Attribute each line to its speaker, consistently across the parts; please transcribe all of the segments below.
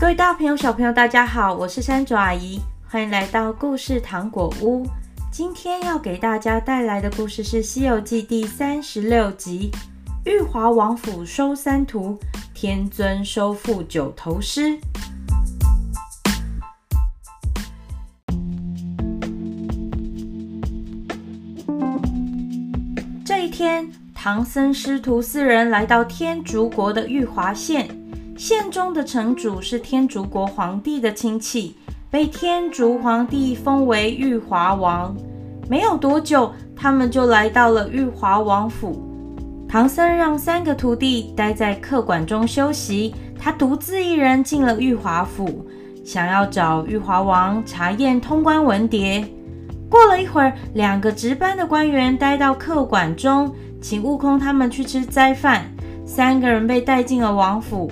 Speaker 1: 各位大朋友、小朋友，大家好，我是山竹阿姨，欢迎来到故事糖果屋。今天要给大家带来的故事是《西游记》第三十六集《玉华王府收三徒，天尊收复九头狮》。这一天，唐僧师徒四人来到天竺国的玉华县。县中的城主是天竺国皇帝的亲戚，被天竺皇帝封为玉华王。没有多久，他们就来到了玉华王府。唐僧让三个徒弟待在客馆中休息，他独自一人进了玉华府，想要找玉华王查验通关文牒。过了一会儿，两个值班的官员待到客馆中，请悟空他们去吃斋饭。三个人被带进了王府。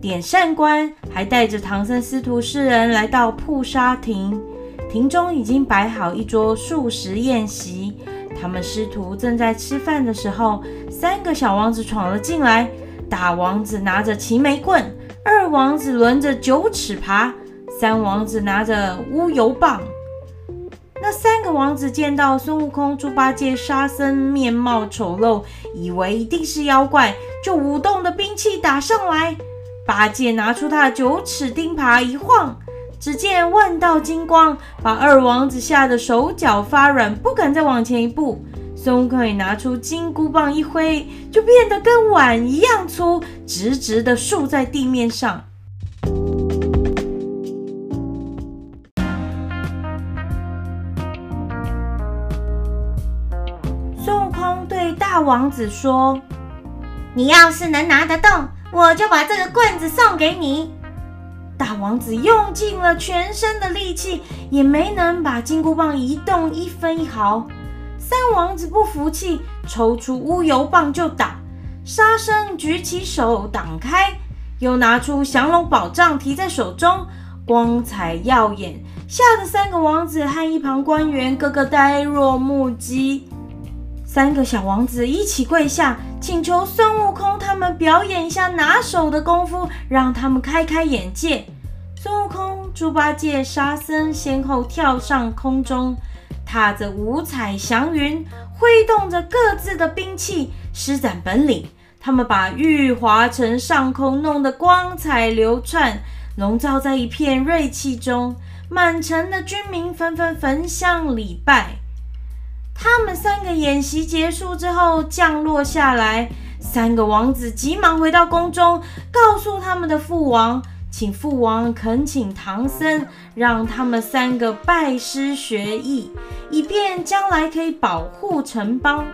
Speaker 1: 点膳官还带着唐僧师徒四人来到铺沙亭，亭中已经摆好一桌素食宴席。他们师徒正在吃饭的时候，三个小王子闯了进来。大王子拿着齐眉棍，二王子轮着九齿耙，三王子拿着乌油棒。那三个王子见到孙悟空、猪八戒、沙僧面貌丑陋，以为一定是妖怪，就舞动的兵器打上来。八戒拿出他的九齿钉耙一晃，只见万道金光把二王子吓得手脚发软，不敢再往前一步。孙悟空也拿出金箍棒一挥，就变得跟碗一样粗，直直的竖在地面上。孙悟空对大王子说：“
Speaker 2: 你要是能拿得动。”我就把这个棍子送给你。
Speaker 1: 大王子用尽了全身的力气，也没能把金箍棒移动一分一毫。三王子不服气，抽出乌油棒就打。沙僧举起手挡开，又拿出降龙宝杖提在手中，光彩耀眼，吓得三个王子和一旁官员个个呆若木鸡。三个小王子一起跪下，请求孙悟空他们表演一下拿手的功夫，让他们开开眼界。孙悟空、猪八戒、沙僧先后跳上空中，踏着五彩祥云，挥动着各自的兵器，施展本领。他们把玉华城上空弄得光彩流窜，笼罩在一片锐气中，满城的军民纷纷焚香礼拜。他们三个演习结束之后降落下来，三个王子急忙回到宫中，告诉他们的父王，请父王恳请唐僧让他们三个拜师学艺，以便将来可以保护城邦。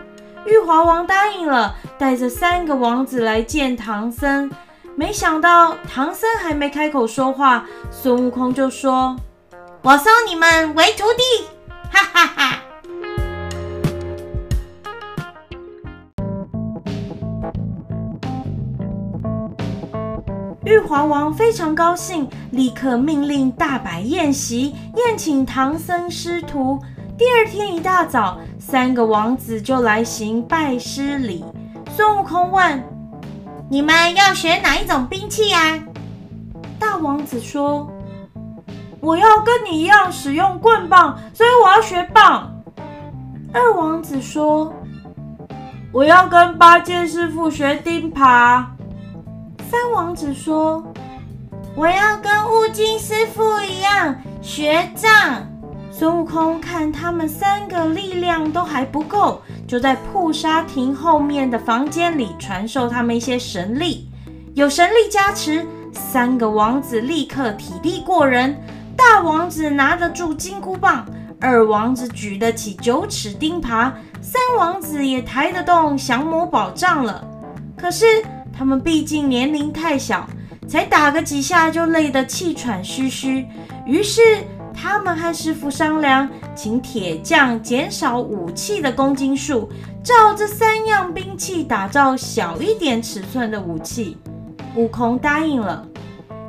Speaker 1: 玉华王答应了，带着三个王子来见唐僧。没想到唐僧还没开口说话，孙悟空就说：“
Speaker 2: 我收你们为徒弟！”哈哈哈。
Speaker 1: 玉皇王非常高兴，立刻命令大摆宴席，宴请唐僧师徒。第二天一大早，三个王子就来行拜师礼。孙悟空问：“
Speaker 2: 你们要学哪一种兵器呀？”
Speaker 1: 大王子说：“我要跟你一样使用棍棒，所以我要学棒。”二王子说：“我要跟八戒师傅学钉耙。”三王子说：“
Speaker 2: 我要跟悟净师傅一样学杖。”
Speaker 1: 孙悟空看他们三个力量都还不够，就在铺沙亭后面的房间里传授他们一些神力。有神力加持，三个王子立刻体力过人。大王子拿得住金箍棒，二王子举得起九齿钉耙，三王子也抬得动降魔宝杖了。可是，他们毕竟年龄太小，才打个几下就累得气喘吁吁。于是他们和师傅商量，请铁匠减少武器的公斤数，照这三样兵器打造小一点尺寸的武器。悟空答应了。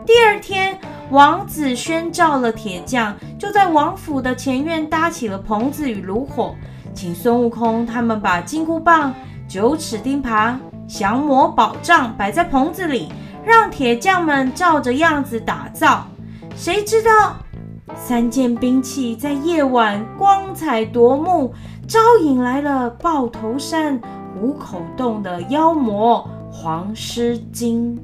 Speaker 1: 第二天，王子宣召了铁匠，就在王府的前院搭起了棚子与炉火，请孙悟空他们把金箍棒、九齿钉耙。降魔宝杖摆在棚子里，让铁匠们照着样子打造。谁知道，三件兵器在夜晚光彩夺目，招引来了豹头山虎口洞的妖魔黄狮精。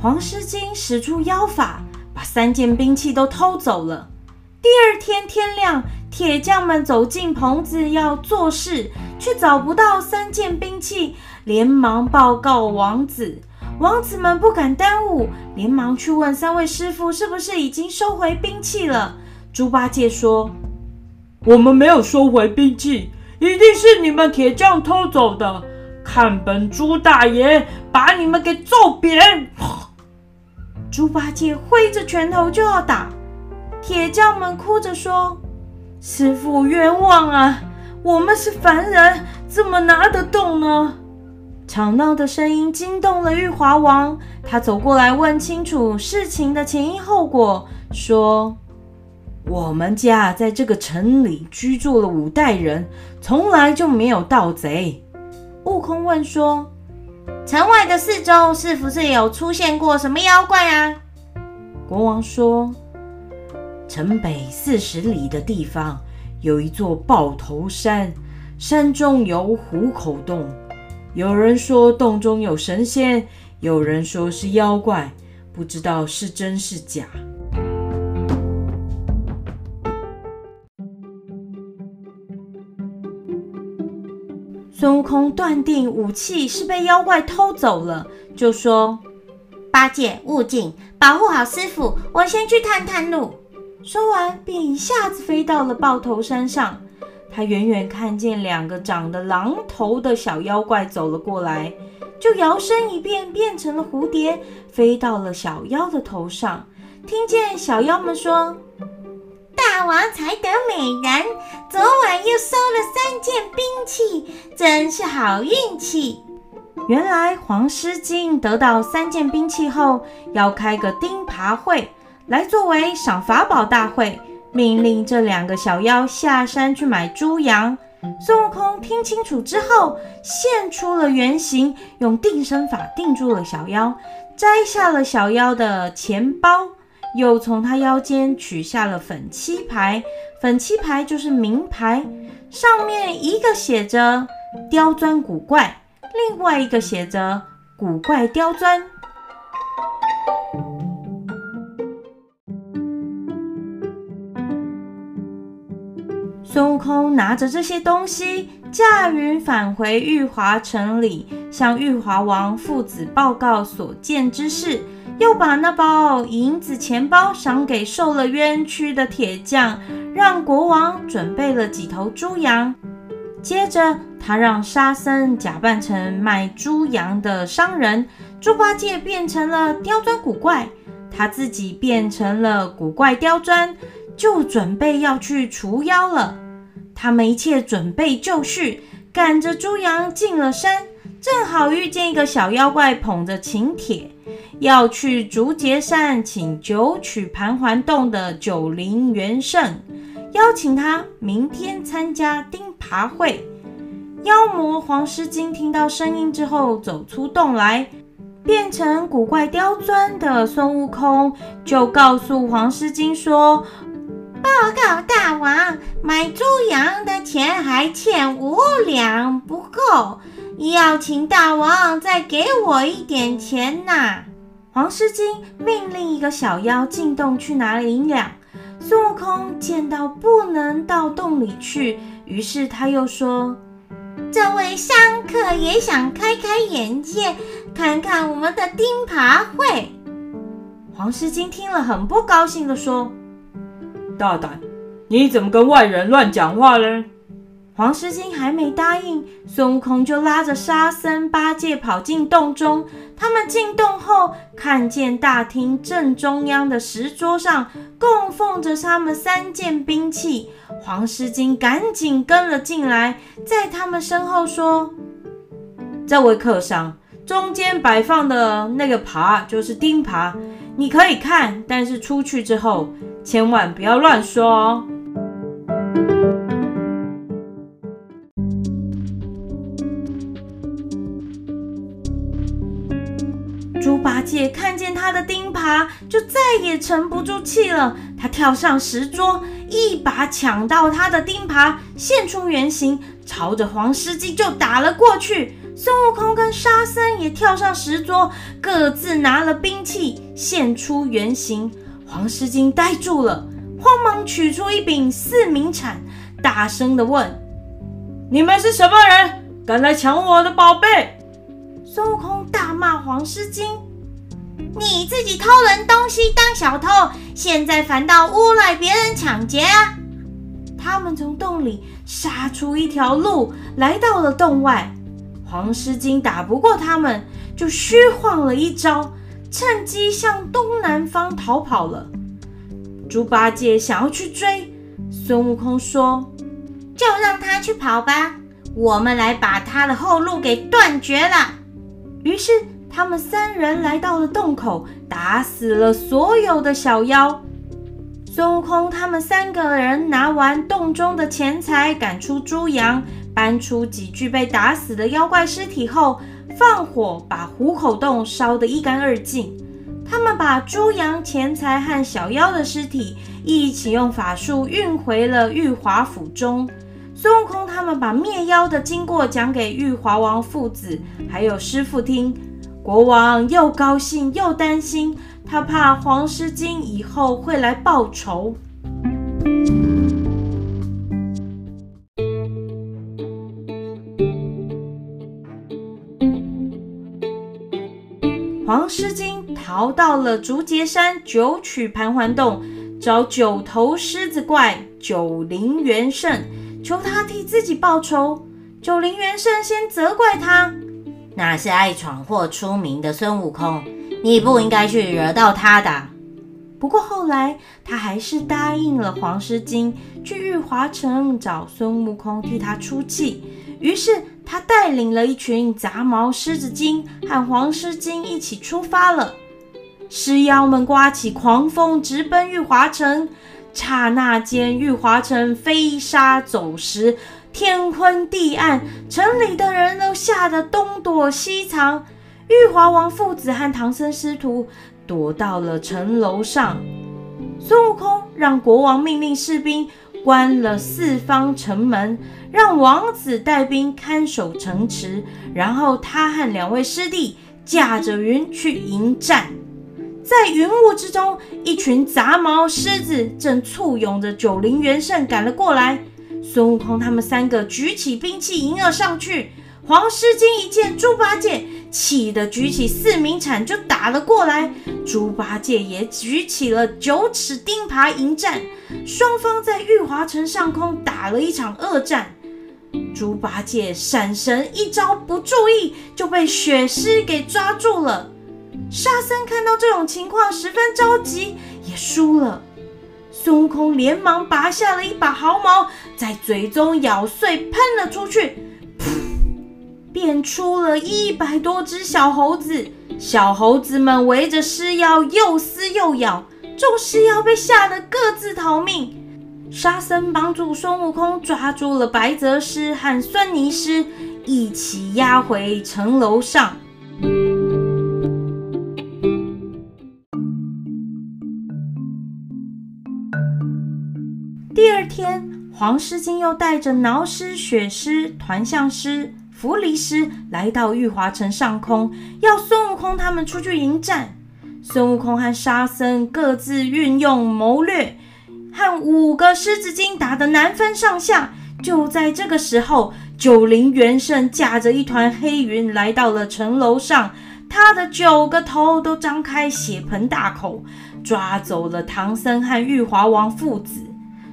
Speaker 1: 黄狮精使出妖法，把三件兵器都偷走了。第二天天亮，铁匠们走进棚子要做事，却找不到三件兵器，连忙报告王子。王子们不敢耽误，连忙去问三位师傅是不是已经收回兵器了。猪八戒说：“
Speaker 3: 我们没有收回兵器，一定是你们铁匠偷走的。看本猪大爷把你们给揍扁！”
Speaker 1: 猪八戒挥着拳头就要打，铁匠们哭着说：“师傅冤枉啊，我们是凡人，怎么拿得动呢？”吵闹的声音惊动了玉华王，他走过来问清楚事情的前因后果，说：“我们家在这个城里居住了五代人，从来就没有盗贼。”悟空问说。
Speaker 2: 城外的四周是不是有出现过什么妖怪啊？
Speaker 1: 国王说：“城北四十里的地方有一座豹头山，山中有虎口洞。有人说洞中有神仙，有人说是妖怪，不知道是真是假。”孙悟空断定武器是被妖怪偷走了，就说：“
Speaker 2: 八戒、悟净，保护好师傅，我先去探探路。”
Speaker 1: 说完，便一下子飞到了豹头山上。他远远看见两个长得狼头的小妖怪走了过来，就摇身一变，变成了蝴蝶，飞到了小妖的头上。听见小妖们说。
Speaker 2: 大王才得美人，昨晚又收了三件兵器，真是好运气。
Speaker 1: 原来黄狮精得到三件兵器后，要开个钉耙会，来作为赏法宝大会，命令这两个小妖下山去买猪羊。孙悟空听清楚之后，现出了原形，用定身法定住了小妖，摘下了小妖的钱包。又从他腰间取下了粉漆牌，粉漆牌就是名牌，上面一个写着“刁钻古怪”，另外一个写着“古怪刁钻”。孙悟空拿着这些东西，驾云返回玉华城里，向玉华王父子报告所见之事。又把那包银子钱包赏给受了冤屈的铁匠，让国王准备了几头猪羊。接着，他让沙僧假扮成卖猪羊的商人，猪八戒变成了刁钻古怪，他自己变成了古怪刁钻，就准备要去除妖了。他们一切准备就绪，赶着猪羊进了山，正好遇见一个小妖怪捧着请帖。要去竹节山请九曲盘桓洞的九灵元圣，邀请他明天参加钉耙会。妖魔黄狮精听到声音之后，走出洞来，变成古怪刁钻的孙悟空，就告诉黄狮精说：“
Speaker 2: 报告大王，买猪羊的钱还欠五两不够，要请大王再给我一点钱呐。”
Speaker 1: 黄狮精命令一个小妖进洞去拿银两。孙悟空见到不能到洞里去，于是他又说：“
Speaker 2: 这位商客也想开开眼界，看看我们的钉耙会。”
Speaker 1: 黄狮精听了很不高兴地说：“
Speaker 3: 大胆，你怎么跟外人乱讲话呢？”
Speaker 1: 黄狮精还没答应，孙悟空就拉着沙僧、八戒跑进洞中。他们进洞后，看见大厅正中央的石桌上供奉着他们三件兵器。黄狮精赶紧跟了进来，在他们身后说：“这位客商，中间摆放的那个耙就是钉耙，你可以看，但是出去之后千万不要乱说哦。猪八戒看见他的钉耙就再也沉不住气了。他跳上石桌一把抢到他的钉耙现出原形朝着黄狮精就打了过去。孙悟空跟沙僧也跳上石桌各自拿了兵器现出原形。黄狮精呆住了，慌忙取出一柄四明铲，大声地问：“
Speaker 3: 你们是什么人？敢来抢我的宝贝？”
Speaker 1: 孙悟空大骂黄狮精：“
Speaker 2: 你自己偷人东西当小偷，现在反倒诬赖别人抢劫啊！”
Speaker 1: 他们从洞里杀出一条路，来到了洞外。黄狮精打不过他们，就虚晃了一招，趁机向东南方逃跑了。猪八戒想要去追，孙悟空说：“
Speaker 2: 就让他去跑吧，我们来把他的后路给断绝了。”
Speaker 1: 于是他们三人来到了洞口，打死了所有的小妖。孙悟空他们三个人拿完洞中的钱财，赶出猪羊。搬出几具被打死的妖怪尸体后，放火把虎口洞烧得一干二净。他们把猪羊钱财和小妖的尸体一起用法术运回了玉华府中。孙悟空他们把灭妖的经过讲给玉华王父子还有师傅听，国王又高兴又担心，他怕黄狮精以后会来报仇。黄狮精逃到了竹节山九曲盘桓洞，找九头狮子怪九灵元圣，求他替自己报仇。九灵元圣先责怪他：“
Speaker 2: 那是爱闯祸出名的孙悟空，你不应该去惹到他的。”
Speaker 1: 不过后来他还是答应了黄狮精，去玉华城找孙悟空替他出气。于是。他带领了一群杂毛狮子精和黄狮精一起出发了。狮妖们刮起狂风，直奔玉华城。刹那间，玉华城飞沙走石，天昏地暗，城里的人都吓得东躲西藏。玉华王父子和唐僧师徒躲到了城楼上。孙悟空让国王命令士兵关了四方城门。让王子带兵看守城池，然后他和两位师弟驾着云去迎战。在云雾之中，一群杂毛狮子正簇拥着九灵元圣赶了过来。孙悟空他们三个举起兵器迎了上去。黄狮精一见猪八戒，气得举起四明铲就打了过来。猪八戒也举起了九齿钉耙迎战。双方在玉华城上空打了一场恶战。猪八戒闪神一招不注意，就被雪狮给抓住了。沙僧看到这种情况，十分着急，也输了。孙悟空连忙拔下了一把毫毛，在嘴中咬碎，喷了出去，变出了一百多只小猴子。小猴子们围着狮妖，又撕又咬，众狮妖被吓得各自逃命。沙僧帮助孙悟空抓住了白泽狮和孙尼狮，一起押回城楼上。第二天，黄狮精又带着挠狮、雪狮、团象狮、伏狸狮来到玉华城上空，要孙悟空他们出去迎战。孙悟空和沙僧各自运用谋略。和五个狮子精打得难分上下。就在这个时候，九灵元圣驾着一团黑云来到了城楼上，他的九个头都张开血盆大口，抓走了唐僧和玉华王父子。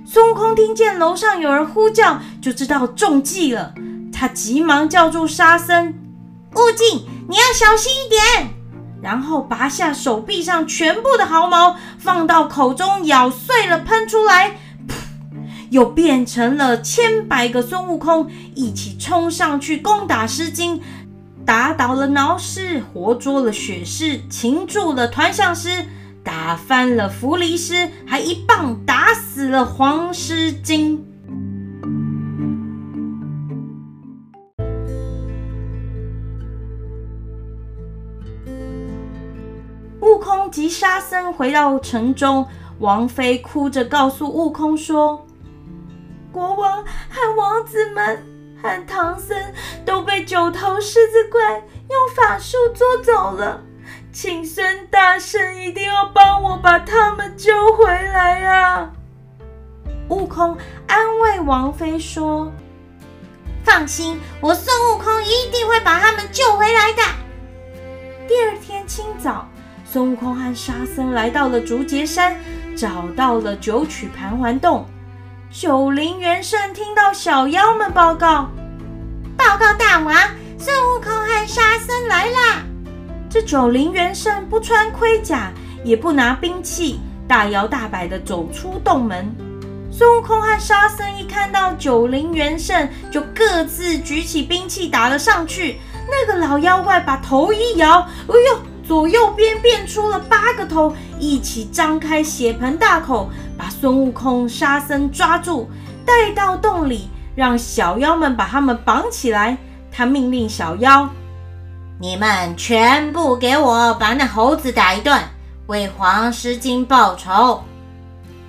Speaker 1: 孙悟空听见楼上有人呼叫，就知道中计了。他急忙叫住沙僧：“
Speaker 2: 悟净，你要小心一点。”
Speaker 1: 然后拔下手臂上全部的毫毛，放到口中咬碎了，喷出来，噗，又变成了千百个孙悟空，一起冲上去攻打狮精，打倒了挠狮，活捉了雪狮，擒住了团象狮，打翻了伏狸狮，还一棒打死了黄狮精。悟骑沙僧回到城中，王妃哭着告诉悟空说：“国王和王子们和唐僧都被九头狮子怪用法术捉走了，请孙大圣一定要帮我把他们救回来啊！”悟空安慰王妃说：“
Speaker 2: 放心，我孙悟空一定会把他们救回来的。”
Speaker 1: 第二天清早，孙悟空和沙僧来到了竹节山，找到了九曲盘桓洞。九灵元圣听到小妖们报告：“
Speaker 2: 报告大王，孙悟空和沙僧来啦！”
Speaker 1: 这九灵元圣不穿盔甲，也不拿兵器，大摇大摆地走出洞门。孙悟空和沙僧一看到九灵元圣，就各自举起兵器打了上去。那个老妖怪把头一摇，哎呦，左右边变出了八个头，一起张开血盆大口，把孙悟空、沙僧抓住，带到洞里，让小妖们把他们绑起来。他命令小妖：“
Speaker 2: 你们全部给我把那猴子打一顿，为黄狮精报仇。”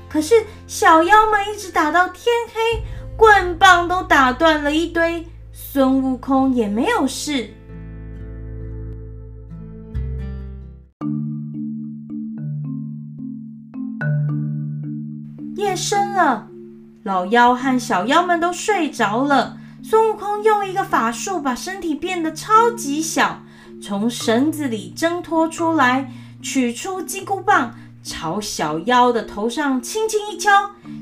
Speaker 1: 可是小妖们一直打到天黑，棍棒都打断了一堆，孙悟空也没有事。夜深了，老妖和小妖们都睡着了。孙悟空用一个法术把身体变得超级小，从绳子里挣脱出来，取出金箍棒。朝小妖的头上轻轻一敲，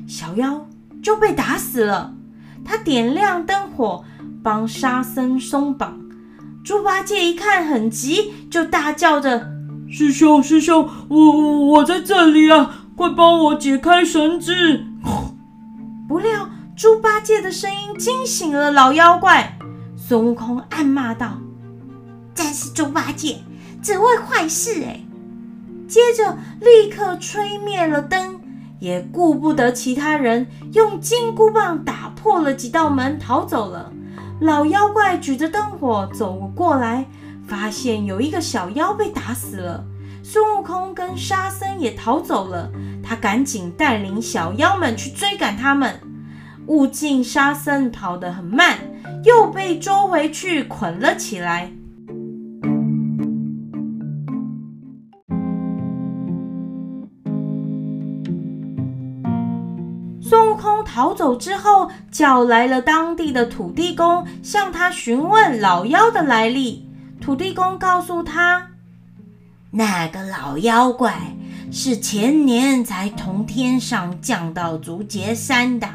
Speaker 1: 小妖就被打死了。他点亮灯火，帮沙僧松绑。猪八戒一看很急，就大叫着：“
Speaker 3: 师兄，师兄，我我我在这里啊，快帮我解开绳子！”
Speaker 1: 不料猪八戒的声音惊醒了老妖怪。孙悟空暗骂道：“
Speaker 2: 真是猪八戒，只会坏事哎！”
Speaker 1: 接着，立刻吹灭了灯，也顾不得其他人，用金箍棒打破了几道门，逃走了。老妖怪举着灯火走过来，发现有一个小妖被打死了。孙悟空跟沙僧也逃走了，他赶紧带领小妖们去追赶他们。悟净、沙僧跑得很慢，又被捉回去捆了起来。孙悟空逃走之后，叫来了当地的土地公，向他询问老妖的来历。土地公告诉他，
Speaker 2: 那个老妖怪是前年才从天上降到竹节山的。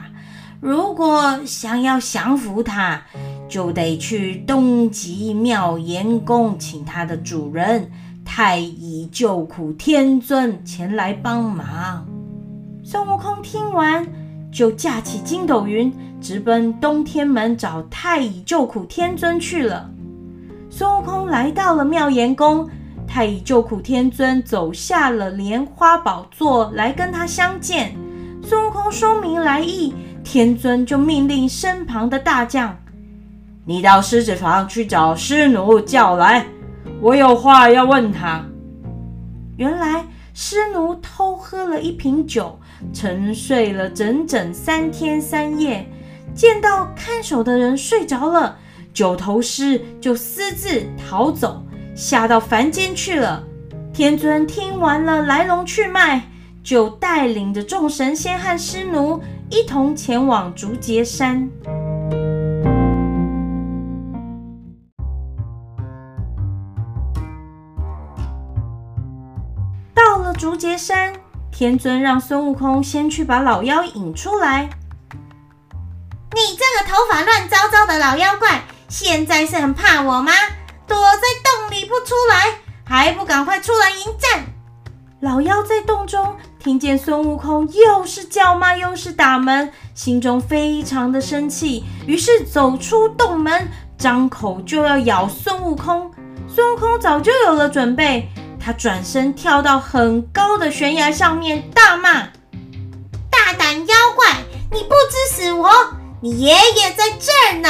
Speaker 2: 如果想要降服他，就得去东极妙严宫，请他的主人太乙救苦天尊前来帮忙。
Speaker 1: 孙悟空听完。就架起筋斗云，直奔东天门找太乙救苦天尊去了。孙悟空来到了妙严宫，太乙救苦天尊走下了莲花宝座来跟他相见。孙悟空说明来意，天尊就命令身旁的大将：“你到狮子房去找狮奴叫来，我有话要问他。”原来狮奴偷喝了一瓶酒。沉睡了整整三天三夜，见到看守的人睡着了，九头狮就私自逃走，下到凡间去了。天尊听完了来龙去脉，就带领着众神仙和师奴一同前往竹节山。到了竹节山。天尊让孙悟空先去把老妖引出来。
Speaker 2: 你这个头发乱糟糟的老妖怪，现在是很怕我吗？躲在不出来，还不赶快出来迎战！
Speaker 1: 老妖在洞中听见孙悟空又是叫骂又是打门，心中非常的生气，于是走出洞门，张口就要咬孙悟空。孙悟空早就有了准备。他转身跳到很高的悬崖上面，大骂：“
Speaker 2: 大胆妖怪，你不知死活！你爷爷在这儿呢！”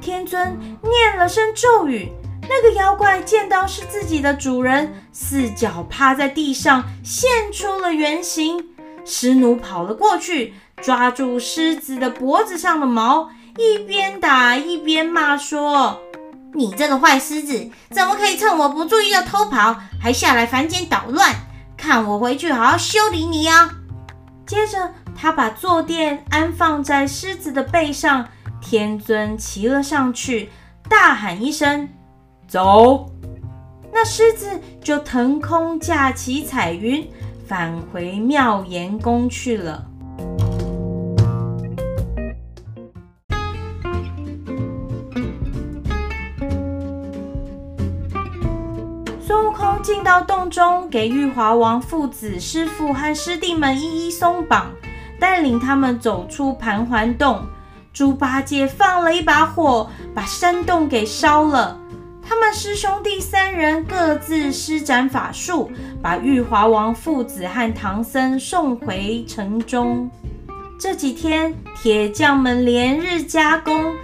Speaker 1: 天尊念了声咒语，那个妖怪见到是自己的主人，四脚趴在地上，现出了原形。狮奴跑了过去，抓住狮子的脖子上的毛，一边打一边骂说：“
Speaker 2: 你这个坏狮子，怎么可以趁我不注意就偷跑，还下来凡间捣乱？看我回去好好修理你啊！”
Speaker 1: 接着，他把坐垫安放在狮子的背上，天尊骑了上去，大喊一声。
Speaker 3: 走，
Speaker 1: 那狮子就腾空驾起彩云，返回妙严宫去了。孙悟空进到洞中，给玉华王父子、师父和师弟们一一松绑，带领他们走出盘桓洞。猪八戒放了一把火，把山洞给烧了。他们师兄弟三人各自施展法术，把玉华王父子和唐僧送回城中。这几天，铁匠们连日加工，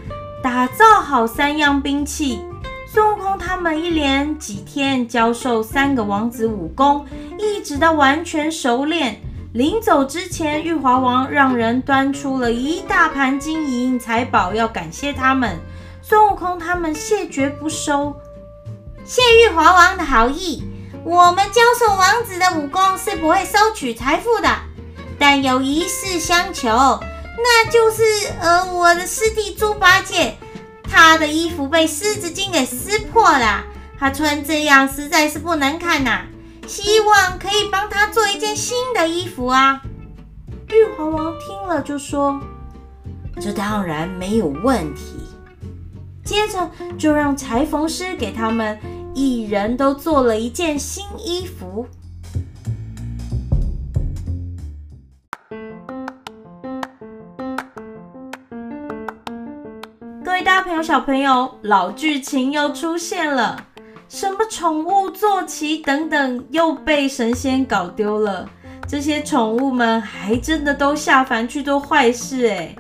Speaker 1: 打造好三样兵器。孙悟空他们一连几天教授三个王子武功，一直到完全熟练。临走之前，玉华王让人端出了一大盘金银财宝，要感谢他们。孙悟空他们谢绝不收，
Speaker 2: 谢玉华王的好意。我们教授王子的武功是不会收取财富的，但有一事相求，那就是呃，我的师弟猪八戒，他的衣服被狮子精给撕破了，他穿这样实在是不能看呐、啊，希望可以帮他做一件新的衣服啊。
Speaker 1: 玉华王听了就说：“
Speaker 2: 这当然没有问题。”
Speaker 1: 接着就让裁缝师给他们一人都做了一件新衣服。各位大朋友、小朋友，老剧情又出现了，什么宠物坐骑等等又被神仙搞丢了，这些宠物们还真的都下凡去做坏事哎！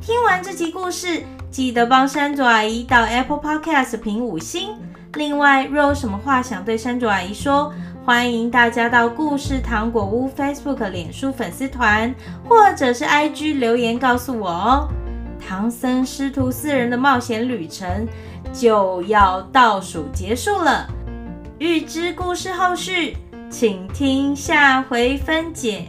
Speaker 1: 听完这集故事。记得帮山竹阿姨到 Apple Podcast 评五星。另外，若有什么话想对山竹阿姨说，欢迎大家到故事糖果屋 Facebook、脸书粉丝团，或者是 IG 留言告诉我哦。唐僧师徒四人的冒险旅程就要倒数结束了，预知故事后续，请听下回分解。